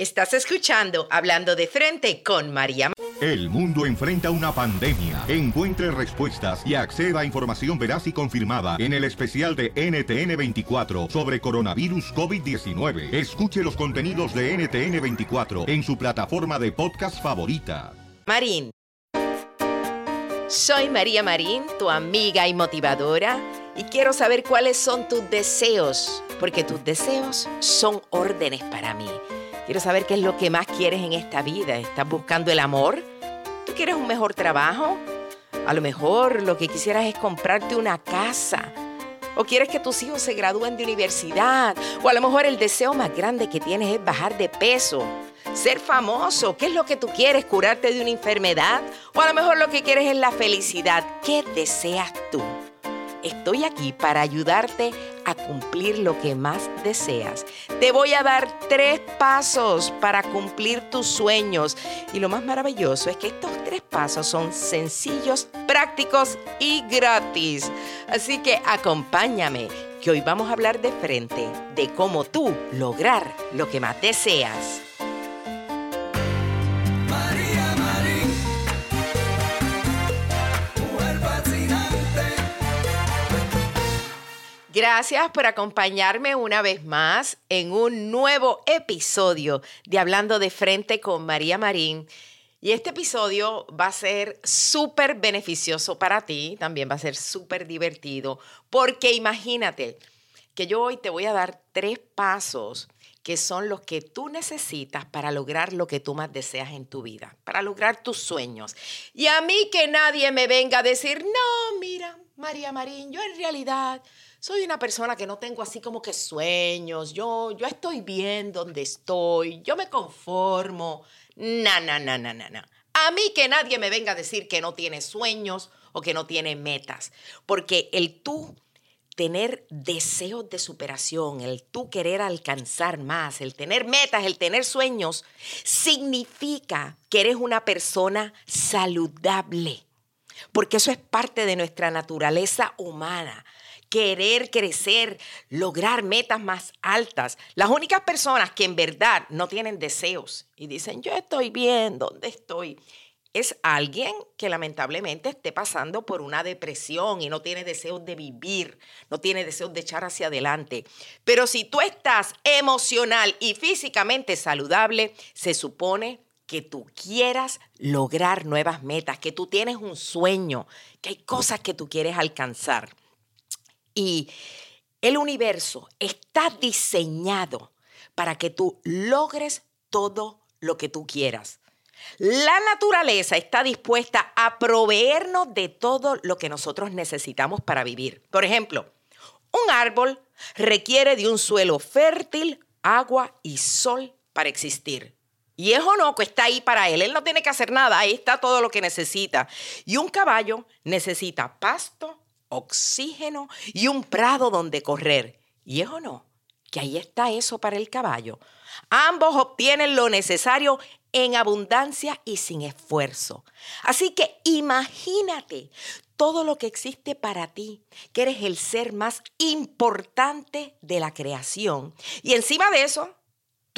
Estás escuchando Hablando de Frente con María. El mundo enfrenta una pandemia. Encuentre respuestas y acceda a información veraz y confirmada en el especial de NTN24 sobre coronavirus COVID-19. Escuche los contenidos de NTN24 en su plataforma de podcast favorita. Marín. Soy María Marín, tu amiga y motivadora, y quiero saber cuáles son tus deseos, porque tus deseos son órdenes para mí. Quiero saber qué es lo que más quieres en esta vida. ¿Estás buscando el amor? ¿Tú quieres un mejor trabajo? A lo mejor lo que quisieras es comprarte una casa. O quieres que tus hijos se gradúen de universidad. O a lo mejor el deseo más grande que tienes es bajar de peso. Ser famoso. ¿Qué es lo que tú quieres? ¿Curarte de una enfermedad? O a lo mejor lo que quieres es la felicidad. ¿Qué deseas tú? Estoy aquí para ayudarte a cumplir lo que más deseas. Te voy a dar tres pasos para cumplir tus sueños. Y lo más maravilloso es que estos tres pasos son sencillos, prácticos y gratis. Así que acompáñame, que hoy vamos a hablar de frente de cómo tú lograr lo que más deseas. Gracias por acompañarme una vez más en un nuevo episodio de Hablando de Frente con María Marín. Y este episodio va a ser súper beneficioso para ti, también va a ser súper divertido, porque imagínate que yo hoy te voy a dar tres pasos que son los que tú necesitas para lograr lo que tú más deseas en tu vida, para lograr tus sueños. Y a mí que nadie me venga a decir, no, mira, María Marín, yo en realidad soy una persona que no tengo así como que sueños, yo, yo estoy bien donde estoy, yo me conformo. Na, na, na, na, na, na. A mí que nadie me venga a decir que no tiene sueños o que no tiene metas, porque el tú tener deseos de superación, el tú querer alcanzar más, el tener metas, el tener sueños, significa que eres una persona saludable, porque eso es parte de nuestra naturaleza humana querer crecer, lograr metas más altas. Las únicas personas que en verdad no tienen deseos y dicen, yo estoy bien, ¿dónde estoy? Es alguien que lamentablemente esté pasando por una depresión y no tiene deseos de vivir, no tiene deseos de echar hacia adelante. Pero si tú estás emocional y físicamente saludable, se supone que tú quieras lograr nuevas metas, que tú tienes un sueño, que hay cosas que tú quieres alcanzar. Y el universo está diseñado para que tú logres todo lo que tú quieras. La naturaleza está dispuesta a proveernos de todo lo que nosotros necesitamos para vivir. Por ejemplo, un árbol requiere de un suelo fértil, agua y sol para existir. Y es no que está ahí para él. Él no tiene que hacer nada. Ahí está todo lo que necesita. Y un caballo necesita pasto, oxígeno y un prado donde correr. ¿Y es o no? Que ahí está eso para el caballo. Ambos obtienen lo necesario en abundancia y sin esfuerzo. Así que imagínate todo lo que existe para ti, que eres el ser más importante de la creación. Y encima de eso,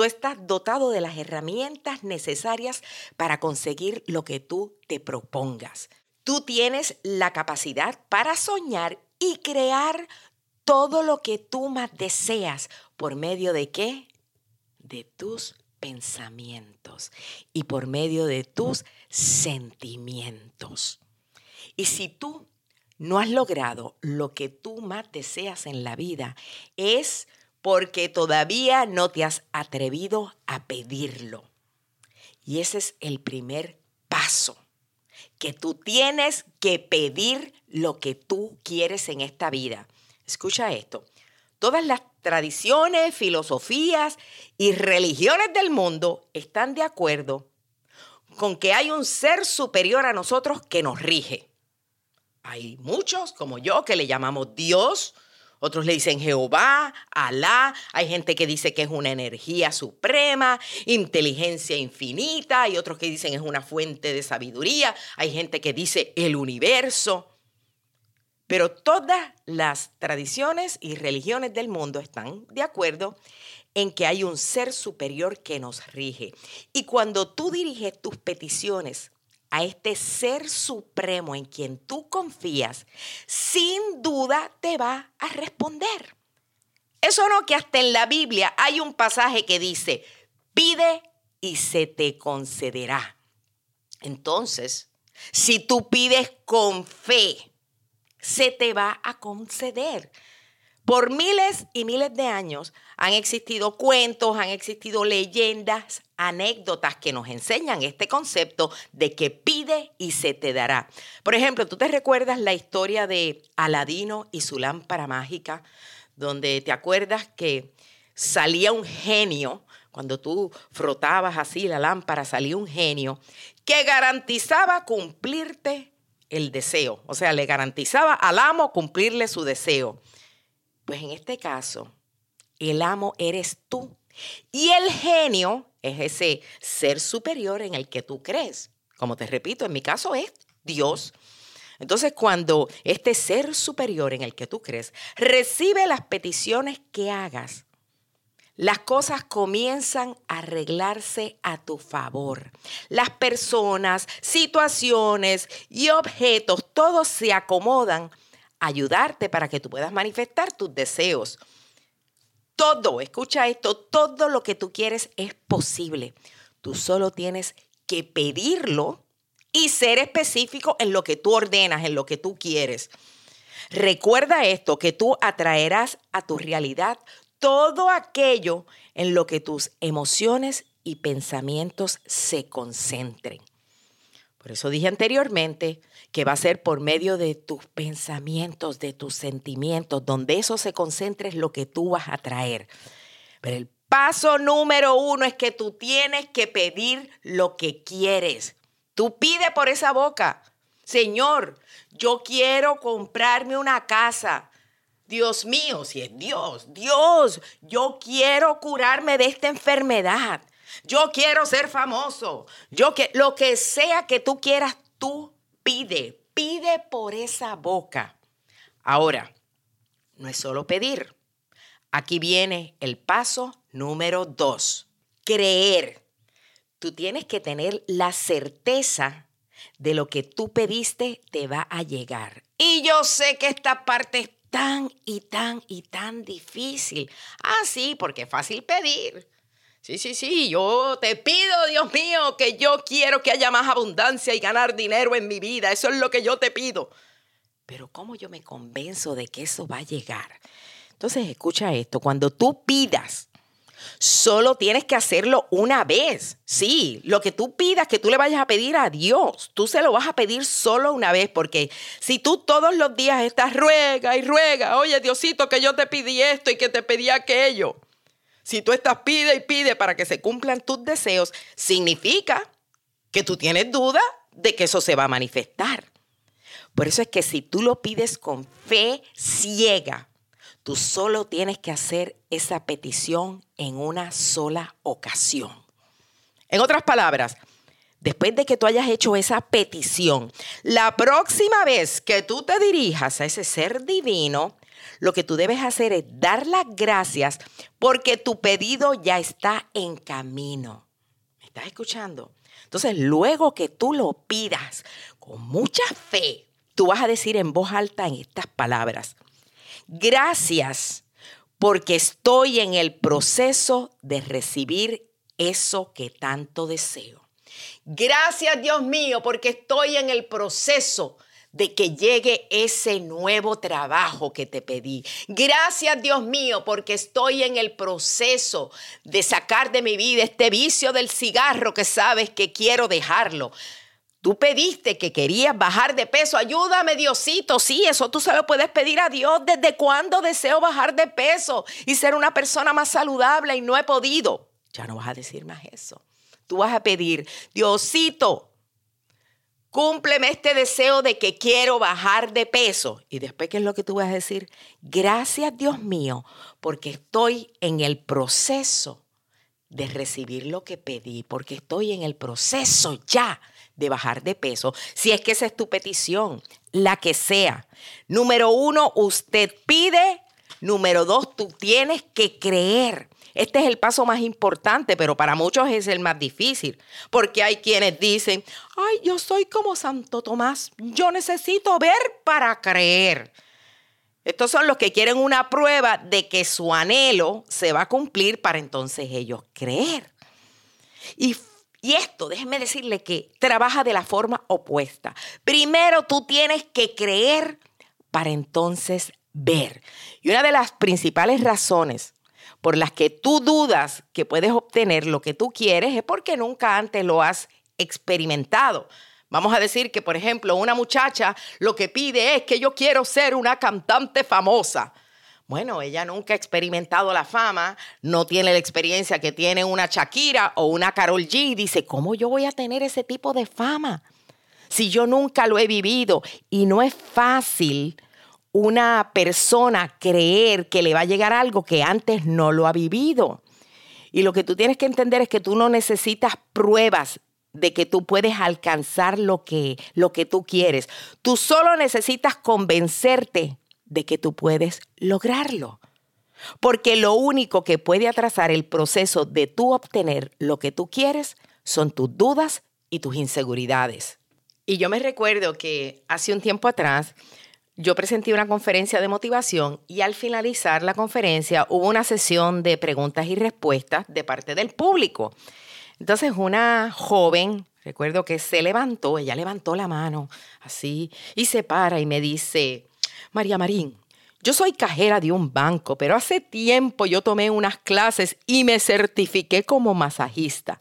tú estás dotado de las herramientas necesarias para conseguir lo que tú te propongas. Tú tienes la capacidad para soñar y crear todo lo que tú más deseas por medio de qué? De tus pensamientos y por medio de tus sentimientos. Y si tú no has logrado lo que tú más deseas en la vida, es porque todavía no te has atrevido a pedirlo. Y ese es el primer paso, que tú tienes que pedir lo que tú quieres en esta vida. Escucha esto. Todas las tradiciones, filosofías y religiones del mundo están de acuerdo con que hay un ser superior a nosotros que nos rige. Hay muchos, como yo, que le llamamos Dios, otros le dicen Jehová, Alá, hay gente que dice que es una energía suprema, inteligencia infinita, hay otros que dicen es una fuente de sabiduría, hay gente que dice el universo. Pero todas las tradiciones y religiones del mundo están de acuerdo en que hay un ser superior que nos rige. Y cuando tú diriges tus peticiones a este ser supremo en quien tú confías, sin duda te va a responder. Eso no que hasta en la Biblia hay un pasaje que dice, pide y se te concederá. Entonces, si tú pides con fe, se te va a conceder. Por miles y miles de años han existido cuentos, han existido leyendas, anécdotas que nos enseñan este concepto de que pide y se te dará. Por ejemplo, ¿tú te recuerdas la historia de Aladino y su lámpara mágica? Donde te acuerdas que salía un genio, cuando tú frotabas así la lámpara, salía un genio que garantizaba cumplirte el deseo, o sea, le garantizaba al amo cumplirle su deseo. Pues en este caso, el amo eres tú y el genio es ese ser superior en el que tú crees. Como te repito, en mi caso es Dios. Entonces, cuando este ser superior en el que tú crees recibe las peticiones que hagas, las cosas comienzan a arreglarse a tu favor. Las personas, situaciones y objetos, todos se acomodan ayudarte para que tú puedas manifestar tus deseos. Todo, escucha esto, todo lo que tú quieres es posible. Tú solo tienes que pedirlo y ser específico en lo que tú ordenas, en lo que tú quieres. Recuerda esto, que tú atraerás a tu realidad todo aquello en lo que tus emociones y pensamientos se concentren. Por eso dije anteriormente que va a ser por medio de tus pensamientos, de tus sentimientos, donde eso se concentre es lo que tú vas a traer. Pero el paso número uno es que tú tienes que pedir lo que quieres. Tú pide por esa boca. Señor, yo quiero comprarme una casa. Dios mío, si es Dios, Dios, yo quiero curarme de esta enfermedad. Yo quiero ser famoso. Yo que lo que sea que tú quieras, tú pide, pide por esa boca. Ahora, no es solo pedir. Aquí viene el paso número dos. Creer. Tú tienes que tener la certeza de lo que tú pediste te va a llegar. Y yo sé que esta parte es tan y tan y tan difícil. Ah, sí, porque es fácil pedir. Sí, sí, sí, yo te pido, Dios mío, que yo quiero que haya más abundancia y ganar dinero en mi vida. Eso es lo que yo te pido. Pero ¿cómo yo me convenzo de que eso va a llegar? Entonces, escucha esto, cuando tú pidas Solo tienes que hacerlo una vez. Sí, lo que tú pidas que tú le vayas a pedir a Dios, tú se lo vas a pedir solo una vez, porque si tú todos los días estás ruega y ruega, oye Diosito, que yo te pedí esto y que te pedí aquello. Si tú estás pide y pide para que se cumplan tus deseos, significa que tú tienes duda de que eso se va a manifestar. Por eso es que si tú lo pides con fe ciega, Tú solo tienes que hacer esa petición en una sola ocasión. En otras palabras, después de que tú hayas hecho esa petición, la próxima vez que tú te dirijas a ese ser divino, lo que tú debes hacer es dar las gracias porque tu pedido ya está en camino. ¿Me estás escuchando? Entonces, luego que tú lo pidas con mucha fe, tú vas a decir en voz alta en estas palabras, Gracias porque estoy en el proceso de recibir eso que tanto deseo. Gracias Dios mío porque estoy en el proceso de que llegue ese nuevo trabajo que te pedí. Gracias Dios mío porque estoy en el proceso de sacar de mi vida este vicio del cigarro que sabes que quiero dejarlo. Tú pediste que querías bajar de peso. Ayúdame, Diosito. Sí, eso tú se lo puedes pedir a Dios. ¿Desde cuándo deseo bajar de peso y ser una persona más saludable y no he podido? Ya no vas a decir más eso. Tú vas a pedir, Diosito, cúmpleme este deseo de que quiero bajar de peso. Y después, ¿qué es lo que tú vas a decir? Gracias, Dios mío, porque estoy en el proceso de recibir lo que pedí, porque estoy en el proceso ya de bajar de peso. Si es que esa es tu petición, la que sea. Número uno, usted pide. Número dos, tú tienes que creer. Este es el paso más importante, pero para muchos es el más difícil, porque hay quienes dicen, ay, yo soy como Santo Tomás, yo necesito ver para creer. Estos son los que quieren una prueba de que su anhelo se va a cumplir para entonces ellos creer. Y, y esto, déjenme decirle que trabaja de la forma opuesta. Primero tú tienes que creer para entonces ver. Y una de las principales razones por las que tú dudas que puedes obtener lo que tú quieres es porque nunca antes lo has experimentado. Vamos a decir que, por ejemplo, una muchacha lo que pide es que yo quiero ser una cantante famosa. Bueno, ella nunca ha experimentado la fama, no tiene la experiencia que tiene una Shakira o una Carol G. Dice, ¿cómo yo voy a tener ese tipo de fama? Si yo nunca lo he vivido y no es fácil una persona creer que le va a llegar algo que antes no lo ha vivido. Y lo que tú tienes que entender es que tú no necesitas pruebas de que tú puedes alcanzar lo que, lo que tú quieres. Tú solo necesitas convencerte de que tú puedes lograrlo. Porque lo único que puede atrasar el proceso de tú obtener lo que tú quieres son tus dudas y tus inseguridades. Y yo me recuerdo que hace un tiempo atrás yo presenté una conferencia de motivación y al finalizar la conferencia hubo una sesión de preguntas y respuestas de parte del público. Entonces una joven, recuerdo que se levantó, ella levantó la mano así y se para y me dice, María Marín, yo soy cajera de un banco, pero hace tiempo yo tomé unas clases y me certifiqué como masajista.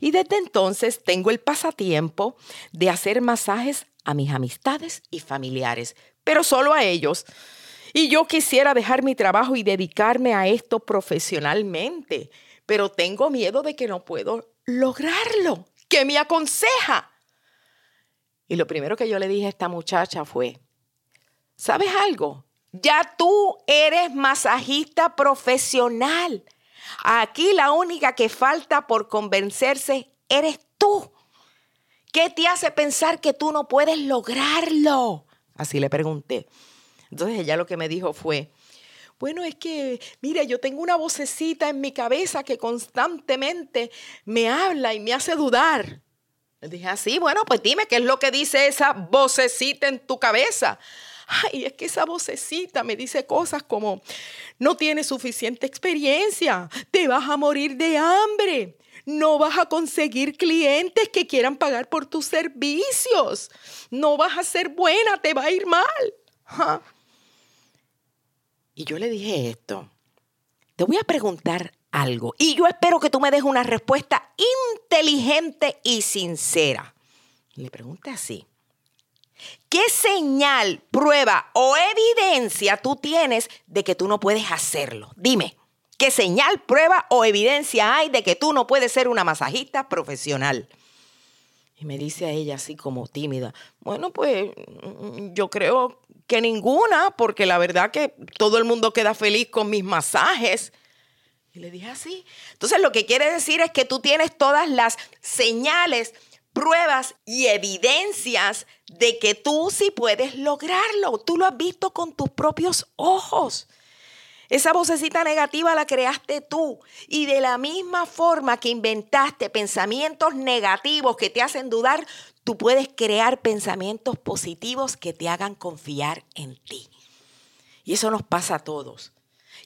Y desde entonces tengo el pasatiempo de hacer masajes a mis amistades y familiares, pero solo a ellos. Y yo quisiera dejar mi trabajo y dedicarme a esto profesionalmente, pero tengo miedo de que no puedo lograrlo. ¿Qué me aconseja? Y lo primero que yo le dije a esta muchacha fue, ¿sabes algo? Ya tú eres masajista profesional. Aquí la única que falta por convencerse eres tú. ¿Qué te hace pensar que tú no puedes lograrlo? Así le pregunté. Entonces ella lo que me dijo fue, bueno, es que, mire, yo tengo una vocecita en mi cabeza que constantemente me habla y me hace dudar. Le dije así, bueno, pues dime qué es lo que dice esa vocecita en tu cabeza. Ay, es que esa vocecita me dice cosas como, no tienes suficiente experiencia, te vas a morir de hambre, no vas a conseguir clientes que quieran pagar por tus servicios. No vas a ser buena, te va a ir mal. Y yo le dije esto. Te voy a preguntar algo y yo espero que tú me des una respuesta inteligente y sincera. Le pregunté así. ¿Qué señal, prueba o evidencia tú tienes de que tú no puedes hacerlo? Dime. ¿Qué señal, prueba o evidencia hay de que tú no puedes ser una masajista profesional? Y me dice a ella así como tímida, bueno, pues yo creo que ninguna, porque la verdad que todo el mundo queda feliz con mis masajes. Y le dije así. Entonces lo que quiere decir es que tú tienes todas las señales, pruebas y evidencias de que tú sí puedes lograrlo. Tú lo has visto con tus propios ojos. Esa vocecita negativa la creaste tú. Y de la misma forma que inventaste pensamientos negativos que te hacen dudar, tú puedes crear pensamientos positivos que te hagan confiar en ti. Y eso nos pasa a todos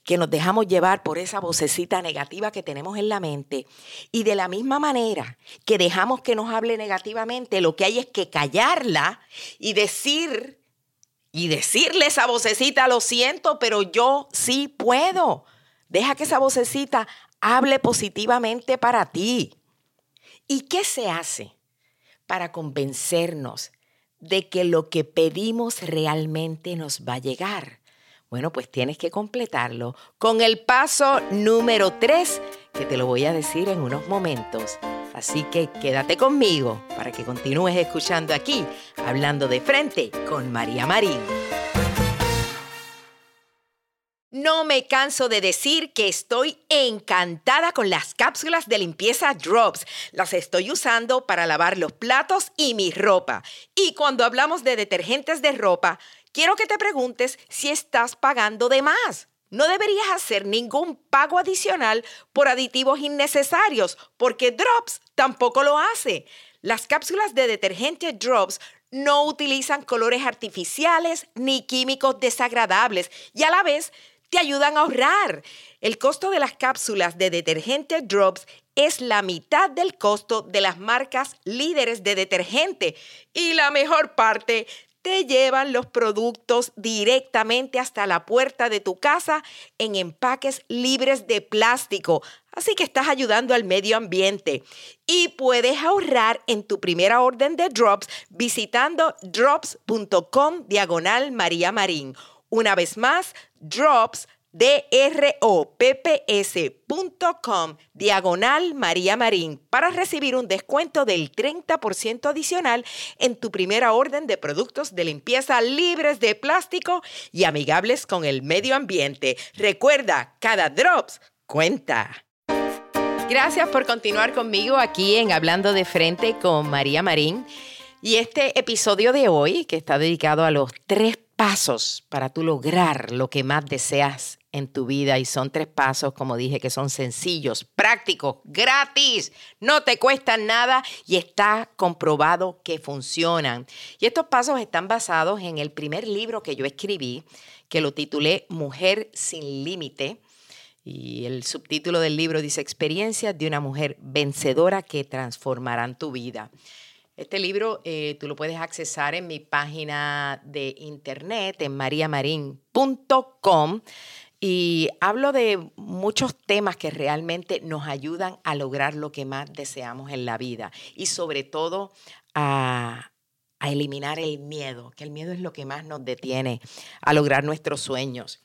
que nos dejamos llevar por esa vocecita negativa que tenemos en la mente. Y de la misma manera que dejamos que nos hable negativamente, lo que hay es que callarla y decir, y decirle esa vocecita, lo siento, pero yo sí puedo. Deja que esa vocecita hable positivamente para ti. ¿Y qué se hace para convencernos de que lo que pedimos realmente nos va a llegar? Bueno, pues tienes que completarlo con el paso número 3, que te lo voy a decir en unos momentos. Así que quédate conmigo para que continúes escuchando aquí, hablando de frente con María Marín. No me canso de decir que estoy encantada con las cápsulas de limpieza Drops. Las estoy usando para lavar los platos y mi ropa. Y cuando hablamos de detergentes de ropa, quiero que te preguntes si estás pagando de más. No deberías hacer ningún pago adicional por aditivos innecesarios, porque Drops tampoco lo hace. Las cápsulas de detergente Drops no utilizan colores artificiales ni químicos desagradables y a la vez te ayudan a ahorrar. El costo de las cápsulas de detergente Drops es la mitad del costo de las marcas líderes de detergente. Y la mejor parte, te llevan los productos directamente hasta la puerta de tu casa en empaques libres de plástico. Así que estás ayudando al medio ambiente. Y puedes ahorrar en tu primera orden de Drops visitando drops.com diagonal María Marín. Una vez más, Drops dropps.com diagonal María Marín para recibir un descuento del 30% adicional en tu primera orden de productos de limpieza libres de plástico y amigables con el medio ambiente. Recuerda, cada drops cuenta. Gracias por continuar conmigo aquí en Hablando de Frente con María Marín. Y este episodio de hoy, que está dedicado a los tres pasos para tú lograr lo que más deseas en tu vida y son tres pasos, como dije, que son sencillos, prácticos, gratis, no te cuestan nada y está comprobado que funcionan. Y estos pasos están basados en el primer libro que yo escribí, que lo titulé Mujer sin Límite. Y el subtítulo del libro dice Experiencias de una mujer vencedora que transformarán tu vida. Este libro eh, tú lo puedes accesar en mi página de internet, en mariamarin.com. Y hablo de muchos temas que realmente nos ayudan a lograr lo que más deseamos en la vida y sobre todo a, eliminar el miedo, que el miedo es lo que más nos detiene a lograr nuestros sueños.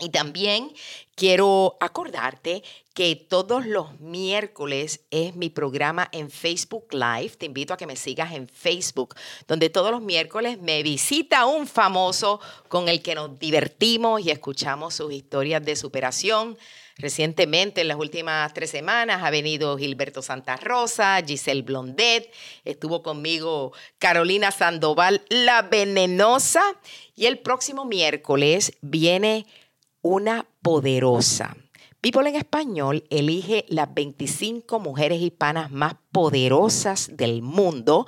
Y también quiero acordarte que todos los miércoles es mi programa en Facebook Live. Te invito a que me sigas en Facebook, donde todos los miércoles me visita un famoso con el que nos divertimos y escuchamos sus historias de superación. Recientemente, en las últimas tres semanas, ha venido Gilberto Santa Rosa, Giselle Blondet, estuvo conmigo Carolina Sandoval, la venenosa, y el próximo miércoles viene una poderosa. People en Español elige las 25 mujeres hispanas más poderosas del mundo.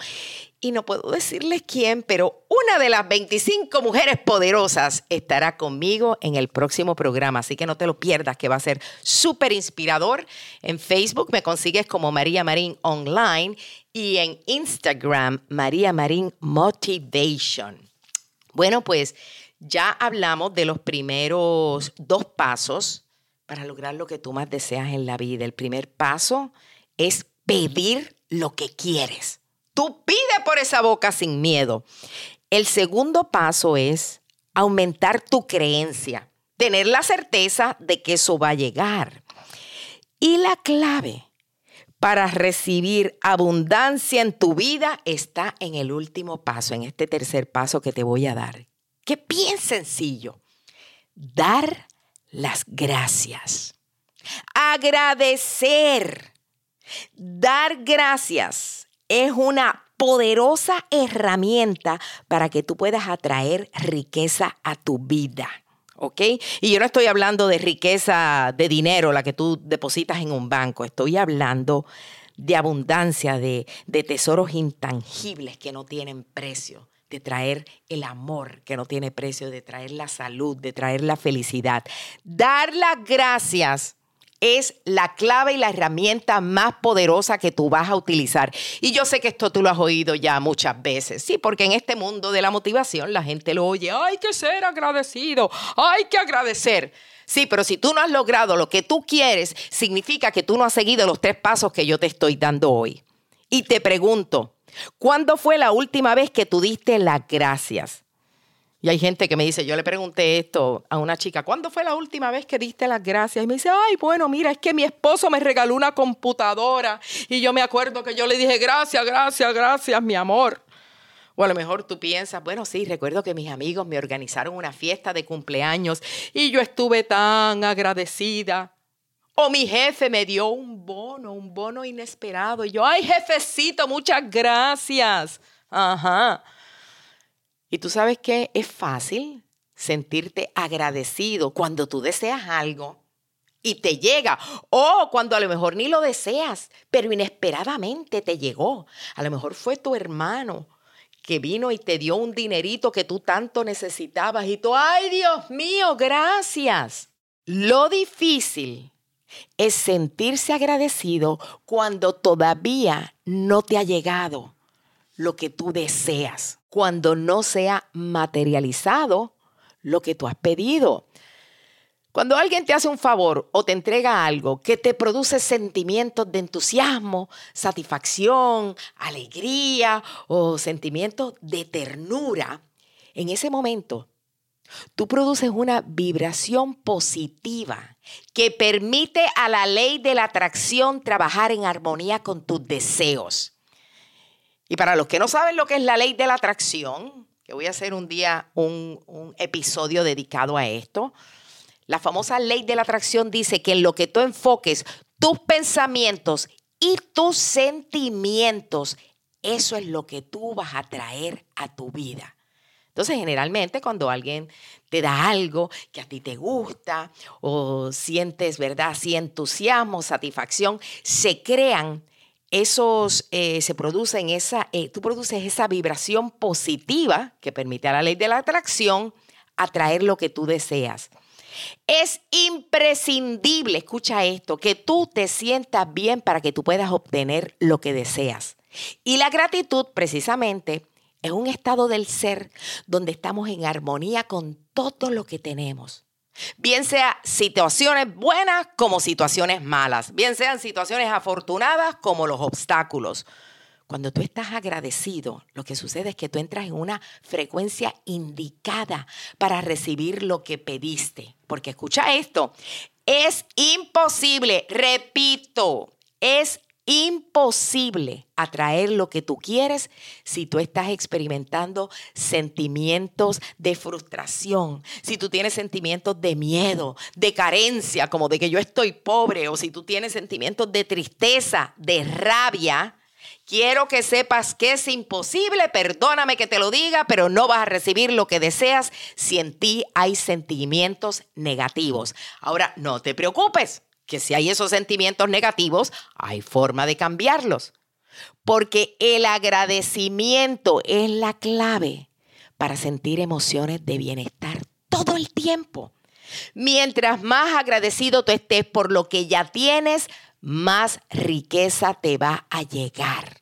Y no puedo decirles quién, pero una de las 25 mujeres poderosas estará conmigo en el próximo programa. Así que no te lo pierdas, que va a ser súper inspirador. En Facebook me consigues como María Marín Online y en Instagram María Marín Motivation. Bueno, pues ya hablamos de los primeros dos pasos para lograr lo que tú más deseas en la vida. El primer paso es pedir lo que quieres. Tú pide por esa boca sin miedo. El segundo paso es aumentar tu creencia, tener la certeza de que eso va a llegar. Y la clave para recibir abundancia en tu vida está en el último paso, en este tercer paso que te voy a dar, que bien sencillo. Dar las gracias. Agradecer. Dar gracias es una poderosa herramienta para que tú puedas atraer riqueza a tu vida. ¿Ok? Y yo no estoy hablando de riqueza de dinero, la que tú depositas en un banco. Estoy hablando de abundancia, de, de tesoros intangibles que no tienen precio de traer el amor que no tiene precio, de traer la salud, de traer la felicidad. Dar las gracias es la clave y la herramienta más poderosa que tú vas a utilizar. Y yo sé que esto tú lo has oído ya muchas veces, sí, porque en este mundo de la motivación la gente lo oye, hay que ser agradecido, hay que agradecer. Sí, pero si tú no has logrado lo que tú quieres, significa que tú no has seguido los tres pasos que yo te estoy dando hoy. Y te pregunto, ¿cuándo fue la última vez que tú diste las gracias? Y hay gente que me dice, yo le pregunté esto a una chica, ¿cuándo fue la última vez que diste las gracias? Y me dice, ay, bueno, mira, es que mi esposo me regaló una computadora y yo me acuerdo que yo le dije, gracias, gracias, gracias, mi amor. O a lo mejor tú piensas, bueno, sí, recuerdo que mis amigos me organizaron una fiesta de cumpleaños y yo estuve tan agradecida. O mi jefe me dio un bono, un bono inesperado. Y yo, ay, jefecito, muchas gracias. Ajá. Y tú sabes que es fácil sentirte agradecido cuando tú deseas algo y te llega. O cuando a lo mejor ni lo deseas, pero inesperadamente te llegó. A lo mejor fue tu hermano que vino y te dio un dinerito que tú tanto necesitabas y tú, ay Dios mío, gracias. Lo difícil es sentirse agradecido cuando todavía no te ha llegado lo que tú deseas cuando no sea materializado lo que tú has pedido. Cuando alguien te hace un favor o te entrega algo que te produce sentimientos de entusiasmo, satisfacción, alegría o sentimientos de ternura, en ese momento tú produces una vibración positiva que permite a la ley de la atracción trabajar en armonía con tus deseos. Y para los que no saben lo que es la ley de la atracción, que voy a hacer un día un, episodio dedicado a esto, la famosa ley de la atracción dice que en lo que tú enfoques tus pensamientos y tus sentimientos, eso es lo que tú vas a traer a tu vida. Entonces, generalmente cuando alguien te da algo que a ti te gusta o sientes, ¿verdad? Así entusiasmo, satisfacción, se crean esos eh, se producen esa, eh, tú produces esa vibración positiva que permite a la ley de la atracción atraer lo que tú deseas. Es imprescindible, escucha esto, que tú te sientas bien para que tú puedas obtener lo que deseas. Y la gratitud precisamente es un estado del ser donde estamos en armonía con todo lo que tenemos. Bien sea situaciones buenas como situaciones malas, bien sean situaciones afortunadas como los obstáculos. Cuando tú estás agradecido, lo que sucede es que tú entras en una frecuencia indicada para recibir lo que pediste. Porque escucha esto, es imposible, repito, es imposible atraer lo que tú quieres si tú estás experimentando sentimientos de frustración, si tú tienes sentimientos de miedo, de carencia, como de que yo estoy pobre, o si tú tienes sentimientos de tristeza, de rabia. Quiero que sepas que es imposible, perdóname que te lo diga, pero no vas a recibir lo que deseas si en ti hay sentimientos negativos. Ahora, no te preocupes, que si hay esos sentimientos negativos, hay forma de cambiarlos. Porque el agradecimiento es la clave para sentir emociones de bienestar todo el tiempo. Mientras más agradecido tú estés por lo que ya tienes, más riqueza te va a llegar.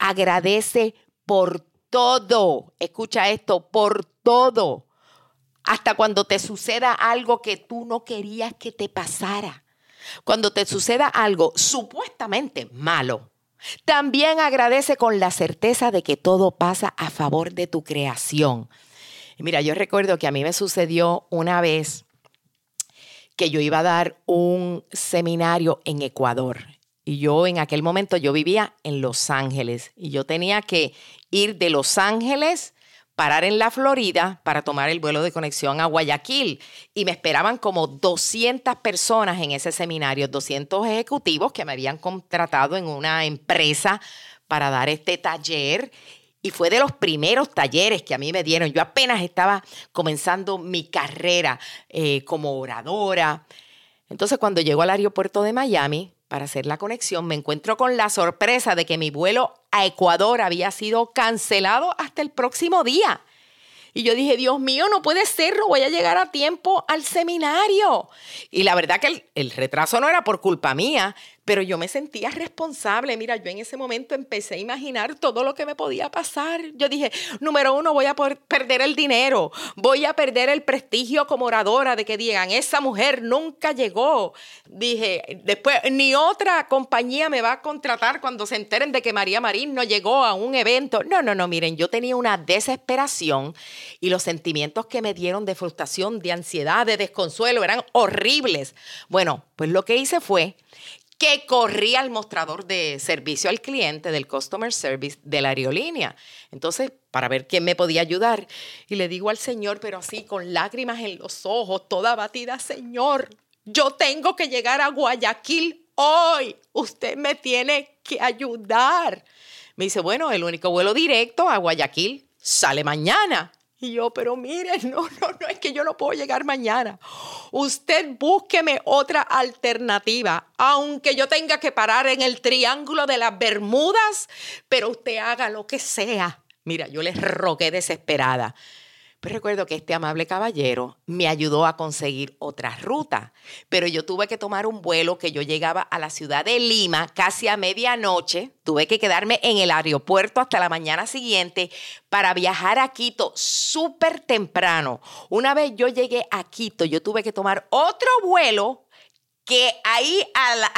Agradece por todo. Escucha esto, por todo. Hasta cuando te suceda algo que tú no querías que te pasara. Cuando te suceda algo supuestamente malo, también agradece con la certeza de que todo pasa a favor de tu creación. mira, yo recuerdo que a mí me sucedió una vez que yo iba a dar un seminario en Ecuador. Y yo en aquel momento yo vivía en Los Ángeles y yo tenía que ir de Los Ángeles parar en la Florida para tomar el vuelo de conexión a Guayaquil. Y me esperaban como 200 personas en ese seminario, 200 ejecutivos que me habían contratado en una empresa para dar este taller. Y fue de los primeros talleres que a mí me dieron. Yo apenas estaba comenzando mi carrera eh, como oradora. Entonces, cuando llego al aeropuerto de Miami, para hacer la conexión, me encuentro con la sorpresa de que mi vuelo a Ecuador había sido cancelado hasta el próximo día. Y yo dije, Dios mío, no puede ser, no voy a llegar a tiempo al seminario. Y la verdad que el, el retraso no era por culpa mía, pero yo me sentía responsable. Mira, yo en ese momento empecé a imaginar todo lo que me podía pasar. Yo dije, número uno, voy a perder el dinero, voy a perder el prestigio como oradora de que digan, esa mujer nunca llegó. Dije, después, ni otra compañía me va a contratar cuando se enteren de que María Marín no llegó a un evento. No, no, no, miren, yo tenía una desesperación y los sentimientos que me dieron de frustración, de ansiedad, de desconsuelo, eran horribles. Bueno, pues lo que hice fue que corría al mostrador de servicio al cliente del customer service de la aerolínea. Entonces, para ver quién me podía ayudar. Y le digo al Señor, pero así con lágrimas en los ojos, toda batida, Señor, yo tengo que llegar a Guayaquil hoy. Usted me tiene que ayudar. Me dice, bueno, el único vuelo directo a Guayaquil sale mañana. Y yo, pero mire, no, no, no, es que yo no puedo llegar mañana. Usted búsqueme otra alternativa, aunque yo tenga que parar en el triángulo de las Bermudas, pero usted haga lo que sea. Mira, yo les rogué desesperada. Pero recuerdo que este amable caballero me ayudó a conseguir otra ruta, pero yo tuve que tomar un vuelo que yo llegaba a la ciudad de Lima casi a medianoche, tuve que quedarme en el aeropuerto hasta la mañana siguiente para viajar a Quito súper temprano. Una vez yo llegué a Quito, yo tuve que tomar otro vuelo que ahí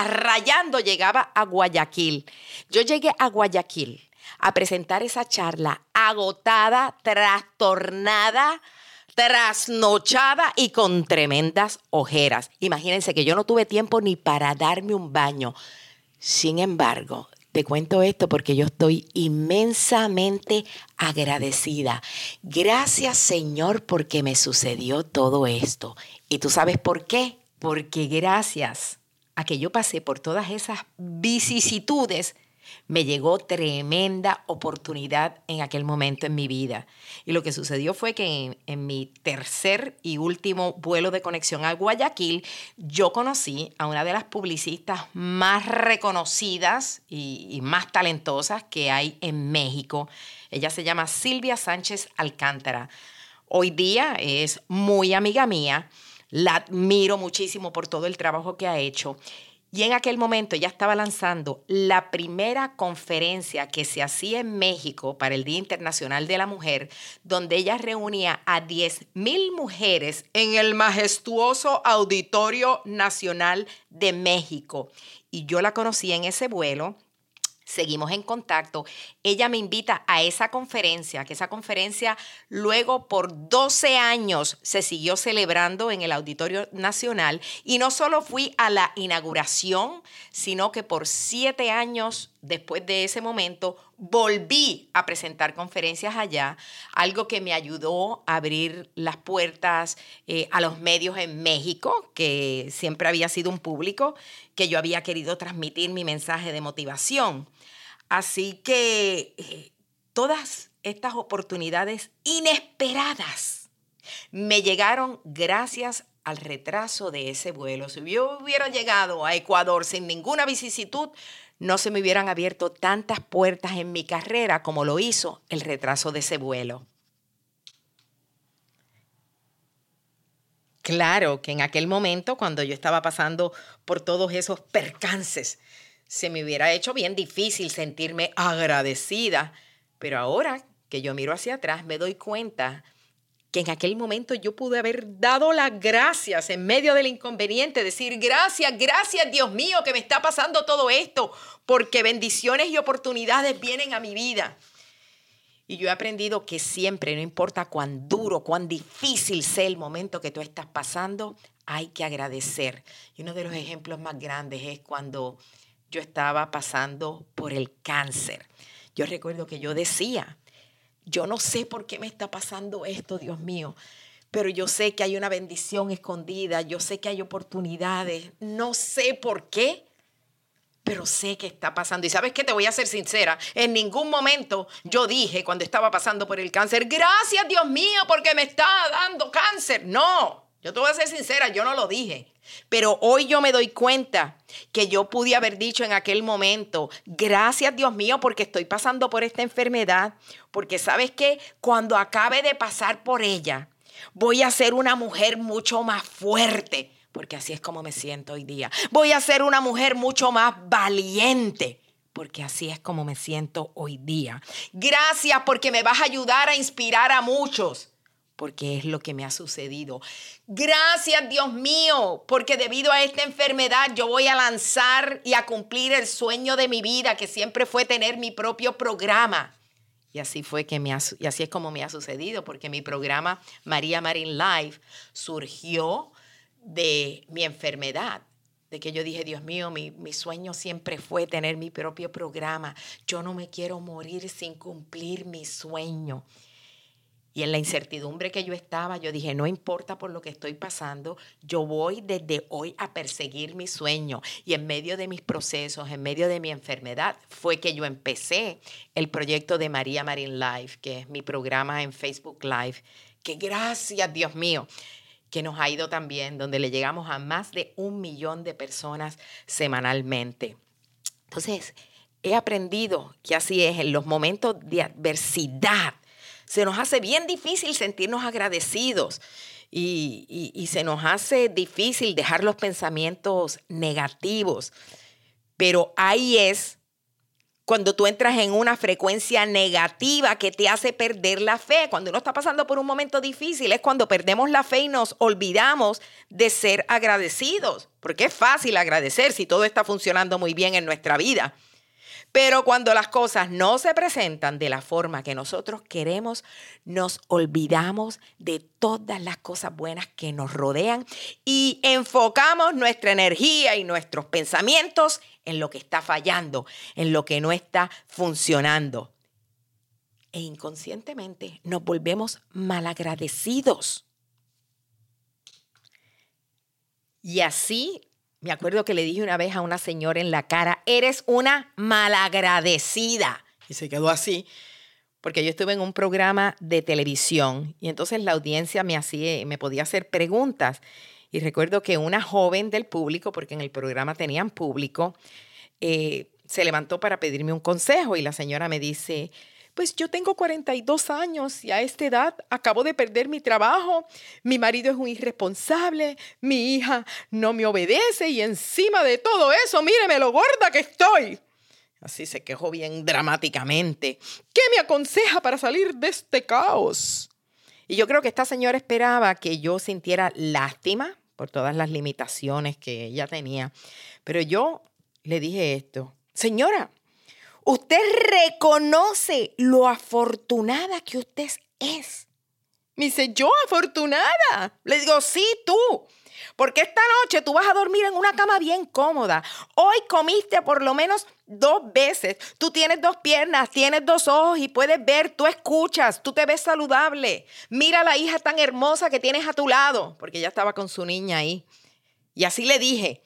rayando llegaba a Guayaquil. Yo llegué a Guayaquil a presentar esa charla agotada, trastornada, trasnochada y con tremendas ojeras. Imagínense que yo no tuve tiempo ni para darme un baño. Sin embargo, te cuento esto porque yo estoy inmensamente agradecida. Gracias Señor porque me sucedió todo esto. ¿Y tú sabes por qué? Porque gracias a que yo pasé por todas esas vicisitudes, me llegó tremenda oportunidad en aquel momento en mi vida. Y lo que sucedió fue que en, mi tercer y último vuelo de conexión a Guayaquil, yo conocí a una de las publicistas más reconocidas y, más talentosas que hay en México. Ella se llama Silvia Sánchez Alcántara. Hoy día es muy amiga mía. La admiro muchísimo por todo el trabajo que ha hecho. Y en aquel momento ya estaba lanzando la primera conferencia que se hacía en México para el Día Internacional de la Mujer, donde ella reunía a 10.000 mujeres en el majestuoso Auditorio Nacional de México. Y yo la conocí en ese vuelo seguimos en contacto. Ella me invita a esa conferencia, que esa conferencia luego por 12 años se siguió celebrando en el Auditorio Nacional y no solo fui a la inauguración, sino que por siete años después de ese momento volví a presentar conferencias allá, algo que me ayudó a abrir las puertas eh, a los medios en México, que siempre había sido un público que yo había querido transmitir mi mensaje de motivación. Así que eh, todas estas oportunidades inesperadas me llegaron gracias al retraso de ese vuelo. Si yo hubiera llegado a Ecuador sin ninguna vicisitud, no se me hubieran abierto tantas puertas en mi carrera como lo hizo el retraso de ese vuelo. Claro que en aquel momento, cuando yo estaba pasando por todos esos percances, se me hubiera hecho bien difícil sentirme agradecida, pero ahora que yo miro hacia atrás me doy cuenta que en aquel momento yo pude haber dado las gracias en medio del inconveniente, decir gracias, gracias Dios mío que me está pasando todo esto, porque bendiciones y oportunidades vienen a mi vida. Y yo he aprendido que siempre, no importa cuán duro, cuán difícil sea el momento que tú estás pasando, hay que agradecer. Y uno de los ejemplos más grandes es cuando yo estaba pasando por el cáncer. Yo recuerdo que yo decía, yo no sé por qué me está pasando esto, Dios mío, pero yo sé que hay una bendición escondida, yo sé que hay oportunidades, no sé por qué, pero sé que está pasando. Y sabes qué, te voy a ser sincera, en ningún momento yo dije cuando estaba pasando por el cáncer, gracias Dios mío porque me está dando cáncer. No, Yo te voy a ser sincera, yo no lo dije. Pero hoy yo me doy cuenta que yo pude haber dicho en aquel momento, gracias Dios mío porque estoy pasando por esta enfermedad, porque sabes que cuando acabe de pasar por ella, voy a ser una mujer mucho más fuerte, porque así es como me siento hoy día. Voy a ser una mujer mucho más valiente, porque así es como me siento hoy día. Gracias porque me vas a ayudar a inspirar a muchos porque es lo que me ha sucedido. Gracias Dios mío, porque debido a esta enfermedad yo voy a lanzar y a cumplir el sueño de mi vida, que siempre fue tener mi propio programa. Y así fue que me y así es como me ha sucedido, porque mi programa María Marín Live surgió de mi enfermedad de que yo dije, Dios mío, mi, mi, sueño siempre fue tener mi propio programa. Yo no me quiero morir sin cumplir mi sueño. Y en la incertidumbre que yo estaba, yo dije, no importa por lo que estoy pasando, yo voy desde hoy a perseguir mi sueño. Y en medio de mis procesos, en medio de mi enfermedad, fue que yo empecé el proyecto de María Marín Live, que es mi programa en Facebook Live, que gracias Dios mío, que nos ha ido también, donde le llegamos a más de un millón de personas semanalmente. Entonces, he aprendido que así es, en los momentos de adversidad, se nos hace bien difícil sentirnos agradecidos y, se nos hace difícil dejar los pensamientos negativos. Pero ahí es cuando tú entras en una frecuencia negativa que te hace perder la fe. Cuando uno está pasando por un momento difícil es cuando perdemos la fe y nos olvidamos de ser agradecidos. Porque es fácil agradecer si todo está funcionando muy bien en nuestra vida. Pero cuando las cosas no se presentan de la forma que nosotros queremos, nos olvidamos de todas las cosas buenas que nos rodean y enfocamos nuestra energía y nuestros pensamientos en lo que está fallando, en lo que no está funcionando. E inconscientemente nos volvemos malagradecidos. Y así me acuerdo que le dije una vez a una señora en la cara, eres una malagradecida. Y se quedó así, porque yo estuve en un programa de televisión y entonces la audiencia me, hacía, me podía hacer preguntas. Y recuerdo que una joven del público, porque en el programa tenían público, eh, se levantó para pedirme un consejo y la señora me dice, pues yo tengo 42 años y a esta edad acabo de perder mi trabajo, mi marido es un irresponsable, mi hija no me obedece y encima de todo eso, míreme lo gorda que estoy. Así se quejó bien dramáticamente. ¿Qué me aconseja para salir de este caos? Y yo creo que esta señora esperaba que yo sintiera lástima por todas las limitaciones que ella tenía. Pero yo le dije esto, señora, Usted reconoce lo afortunada que usted es. Me dice, yo afortunada. Le digo, sí, tú. Porque esta noche tú vas a dormir en una cama bien cómoda. Hoy comiste por lo menos dos veces. Tú tienes dos piernas, tienes dos ojos y puedes ver, tú escuchas, tú te ves saludable. Mira la hija tan hermosa que tienes a tu lado, porque ella estaba con su niña ahí. Y así le dije,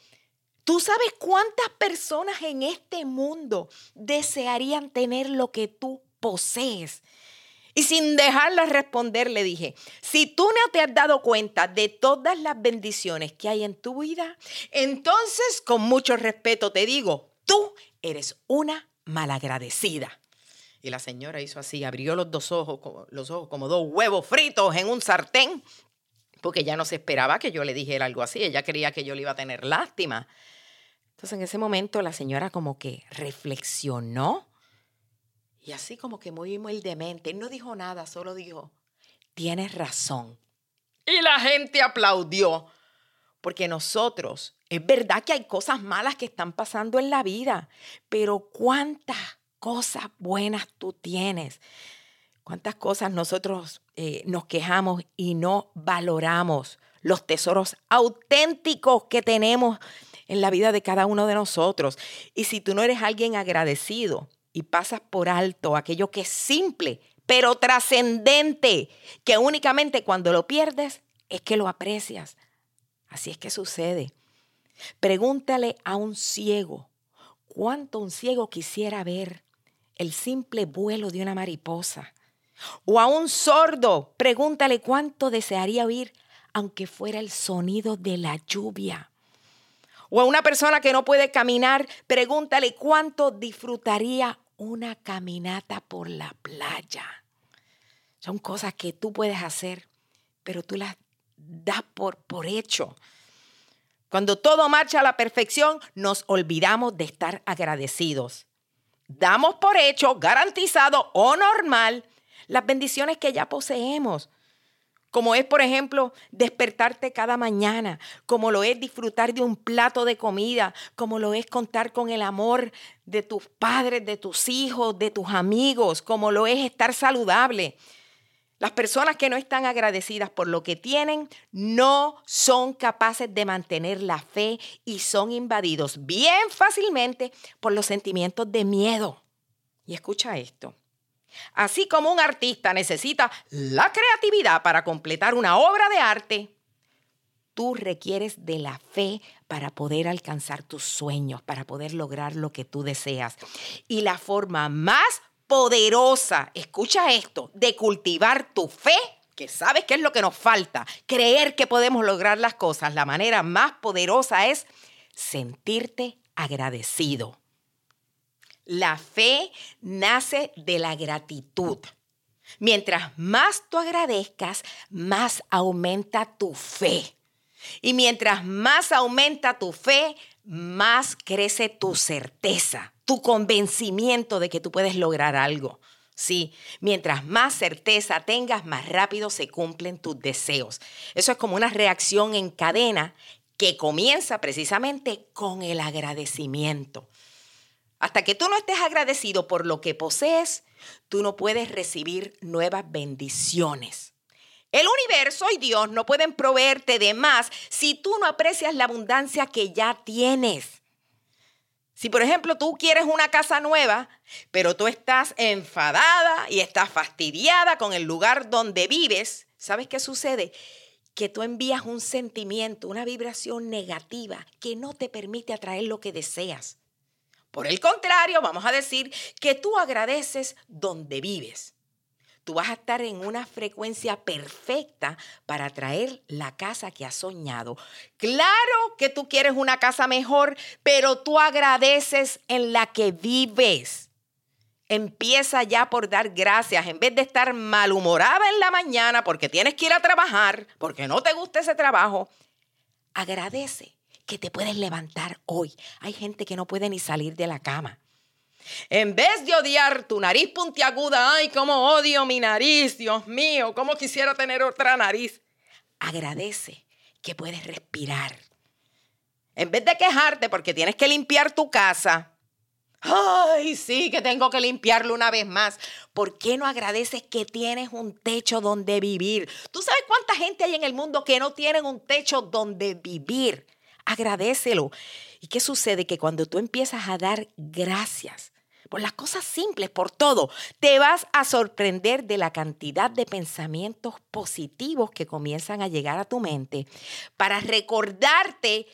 ¿Tú sabes cuántas personas en este mundo desearían tener lo que tú posees? Y sin dejarla responder, le dije, si tú no te has dado cuenta de todas las bendiciones que hay en tu vida, entonces con mucho respeto te digo, tú eres una malagradecida. Y la señora hizo así, abrió los dos ojos, los ojos como dos huevos fritos en un sartén, porque ya no se esperaba que yo le dijera algo así, ella creía que yo le iba a tener lástima. Entonces en ese momento la señora como que reflexionó y así como que muy humildemente, no dijo nada, solo dijo, tienes razón. Y la gente aplaudió, porque nosotros, es verdad que hay cosas malas que están pasando en la vida, pero cuántas cosas buenas tú tienes. Cuántas cosas nosotros eh, nos quejamos y no valoramos los tesoros auténticos que tenemos en la vida de cada uno de nosotros. Y si tú no eres alguien agradecido y pasas por alto aquello que es simple, pero trascendente, que únicamente cuando lo pierdes es que lo aprecias. Así es que sucede. Pregúntale a un ciego, ¿cuánto un ciego quisiera ver el simple vuelo de una mariposa? O a un sordo, pregúntale cuánto desearía oír aunque fuera el sonido de la lluvia. O a una persona que no puede caminar, pregúntale cuánto disfrutaría una caminata por la playa. Son cosas que tú puedes hacer, pero tú las das por, por hecho. Cuando todo marcha a la perfección, nos olvidamos de estar agradecidos. Damos por hecho, garantizado o normal las bendiciones que ya poseemos como es, por ejemplo, despertarte cada mañana, como lo es disfrutar de un plato de comida, como lo es contar con el amor de tus padres, de tus hijos, de tus amigos, como lo es estar saludable. Las personas que no están agradecidas por lo que tienen no son capaces de mantener la fe y son invadidos bien fácilmente por los sentimientos de miedo. Y escucha esto. Así como un artista necesita la creatividad para completar una obra de arte, tú requieres de la fe para poder alcanzar tus sueños, para poder lograr lo que tú deseas. Y la forma más poderosa, escucha esto, de cultivar tu fe, que sabes que es lo que nos falta, creer que podemos lograr las cosas, la manera más poderosa es sentirte agradecido. La fe nace de la gratitud. Mientras más tú agradezcas, más aumenta tu fe. Y mientras más aumenta tu fe, más crece tu certeza, tu convencimiento de que tú puedes lograr algo. Sí, mientras más certeza tengas, más rápido se cumplen tus deseos. Eso es como una reacción en cadena que comienza precisamente con el agradecimiento. Hasta que tú no estés agradecido por lo que posees, tú no puedes recibir nuevas bendiciones. El universo y Dios no pueden proveerte de más si tú no aprecias la abundancia que ya tienes. Si por ejemplo tú quieres una casa nueva, pero tú estás enfadada y estás fastidiada con el lugar donde vives, ¿sabes qué sucede? Que tú envías un sentimiento, una vibración negativa que no te permite atraer lo que deseas. Por el contrario, vamos a decir que tú agradeces donde vives. Tú vas a estar en una frecuencia perfecta para traer la casa que has soñado. Claro que tú quieres una casa mejor, pero tú agradeces en la que vives. Empieza ya por dar gracias en vez de estar malhumorada en la mañana porque tienes que ir a trabajar, porque no te gusta ese trabajo. Agradece que te puedes levantar hoy. Hay gente que no puede ni salir de la cama. En vez de odiar tu nariz puntiaguda, ay, cómo odio mi nariz, Dios mío, cómo quisiera tener otra nariz. Agradece que puedes respirar. En vez de quejarte porque tienes que limpiar tu casa, ay, sí, que tengo que limpiarlo una vez más. ¿Por qué no agradeces que tienes un techo donde vivir? ¿Tú sabes cuánta gente hay en el mundo que no tienen un techo donde vivir? Agradecelo. ¿Y qué sucede? Que cuando tú empiezas a dar gracias por las cosas simples, por todo, te vas a sorprender de la cantidad de pensamientos positivos que comienzan a llegar a tu mente para recordarte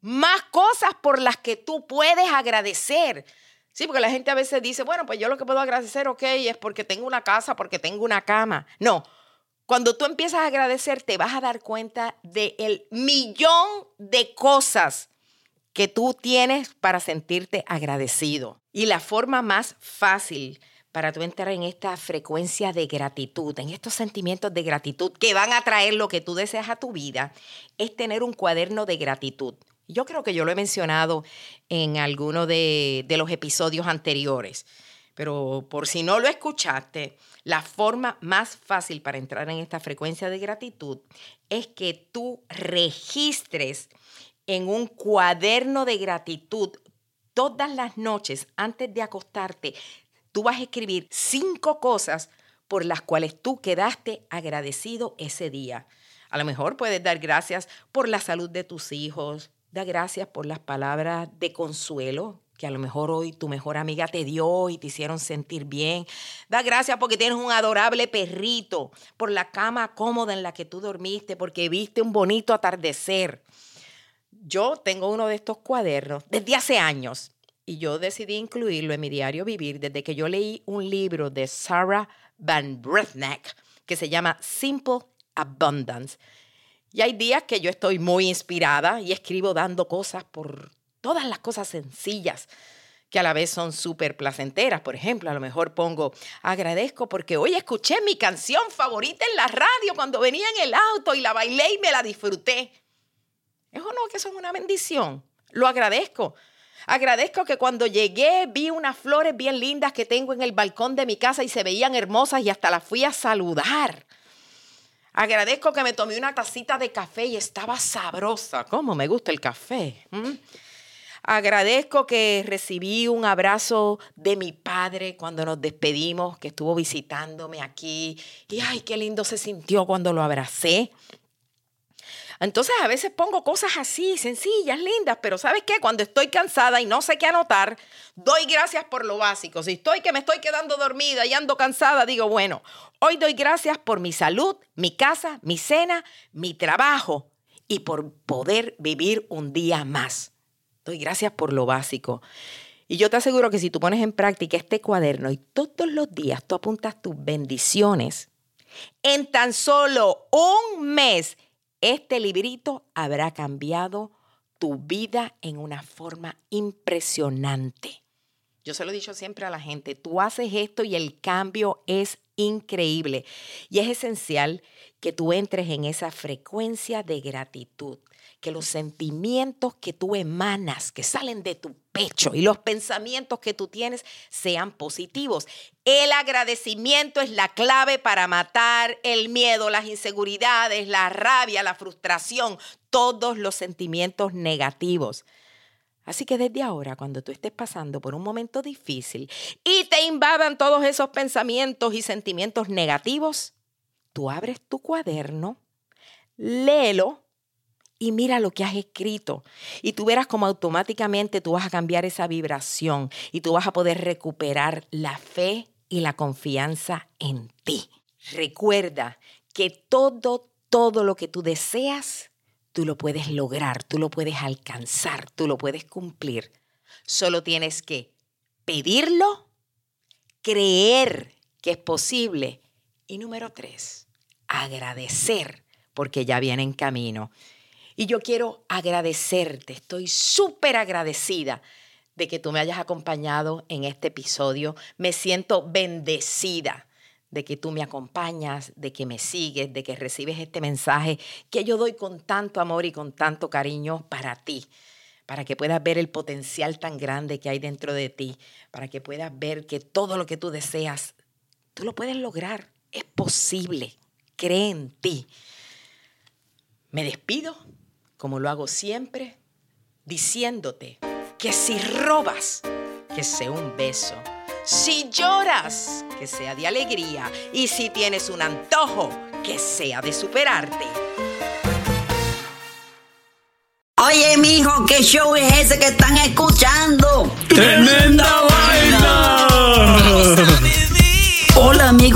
más cosas por las que tú puedes agradecer. Sí, porque la gente a veces dice, bueno, pues yo lo que puedo agradecer, ok, es porque tengo una casa, porque tengo una cama. No, cuando tú empiezas a agradecer, te vas a dar cuenta del millón de cosas que tú tienes para sentirte agradecido. Y la forma más fácil para tú entrar en esta frecuencia de gratitud, en estos sentimientos de gratitud que van a traer lo que tú deseas a tu vida, es tener un cuaderno de gratitud. Yo creo que yo lo he mencionado en alguno de, de los episodios anteriores. Pero por si no lo escuchaste, la forma más fácil para entrar en esta frecuencia de gratitud es que tú registres en un cuaderno de gratitud todas las noches antes de acostarte. Tú vas a escribir cinco cosas por las cuales tú quedaste agradecido ese día. A lo mejor puedes dar gracias por la salud de tus hijos, dar gracias por las palabras de consuelo que a lo mejor hoy tu mejor amiga te dio y te hicieron sentir bien. Da gracias porque tienes un adorable perrito, por la cama cómoda en la que tú dormiste, porque viste un bonito atardecer. Yo tengo uno de estos cuadernos desde hace años y yo decidí incluirlo en mi diario vivir desde que yo leí un libro de Sarah Van Brethneck que se llama Simple Abundance. Y hay días que yo estoy muy inspirada y escribo dando cosas por todas las cosas sencillas que a la vez son súper placenteras. Por ejemplo, a lo mejor pongo, agradezco porque hoy escuché mi canción favorita en la radio cuando venía en el auto y la bailé y me la disfruté. ¿Es o no que eso es una bendición? Lo agradezco. Agradezco que cuando llegué vi unas flores bien lindas que tengo en el balcón de mi casa y se veían hermosas y hasta las fui a saludar. Agradezco que me tomé una tacita de café y estaba sabrosa. ¿Cómo me gusta el café? Agradezco que recibí un abrazo de mi padre cuando nos despedimos, que estuvo visitándome aquí. Y ay, qué lindo se sintió cuando lo abracé. Entonces a veces pongo cosas así, sencillas, lindas, pero ¿sabes qué? Cuando estoy cansada y no sé qué anotar, doy gracias por lo básico. Si estoy que me estoy quedando dormida y ando cansada, digo, bueno, hoy doy gracias por mi salud, mi casa, mi cena, mi trabajo y por poder vivir un día más. Doy gracias por lo básico. Y yo te aseguro que si tú pones en práctica este cuaderno y todos los días tú apuntas tus bendiciones, en tan solo un mes este librito habrá cambiado tu vida en una forma impresionante. Yo se lo he dicho siempre a la gente, tú haces esto y el cambio es increíble. Y es esencial que tú entres en esa frecuencia de gratitud que los sentimientos que tú emanas, que salen de tu pecho y los pensamientos que tú tienes sean positivos. El agradecimiento es la clave para matar el miedo, las inseguridades, la rabia, la frustración, todos los sentimientos negativos. Así que desde ahora, cuando tú estés pasando por un momento difícil y te invadan todos esos pensamientos y sentimientos negativos, tú abres tu cuaderno, léelo y mira lo que has escrito. Y tú verás como automáticamente tú vas a cambiar esa vibración y tú vas a poder recuperar la fe y la confianza en ti. Recuerda que todo, todo lo que tú deseas, tú lo puedes lograr, tú lo puedes alcanzar, tú lo puedes cumplir. Solo tienes que pedirlo, creer que es posible y número tres, agradecer porque ya viene en camino. Y yo quiero agradecerte, estoy súper agradecida de que tú me hayas acompañado en este episodio. Me siento bendecida de que tú me acompañas, de que me sigues, de que recibes este mensaje que yo doy con tanto amor y con tanto cariño para ti, para que puedas ver el potencial tan grande que hay dentro de ti, para que puedas ver que todo lo que tú deseas, tú lo puedes lograr, es posible, cree en ti. Me despido como lo hago siempre, diciéndote que si robas, que sea un beso. Si lloras, que sea de alegría. Y si tienes un antojo, que sea de superarte. Oye, mijo, ¿qué show es ese que están escuchando? ¡Tremenda,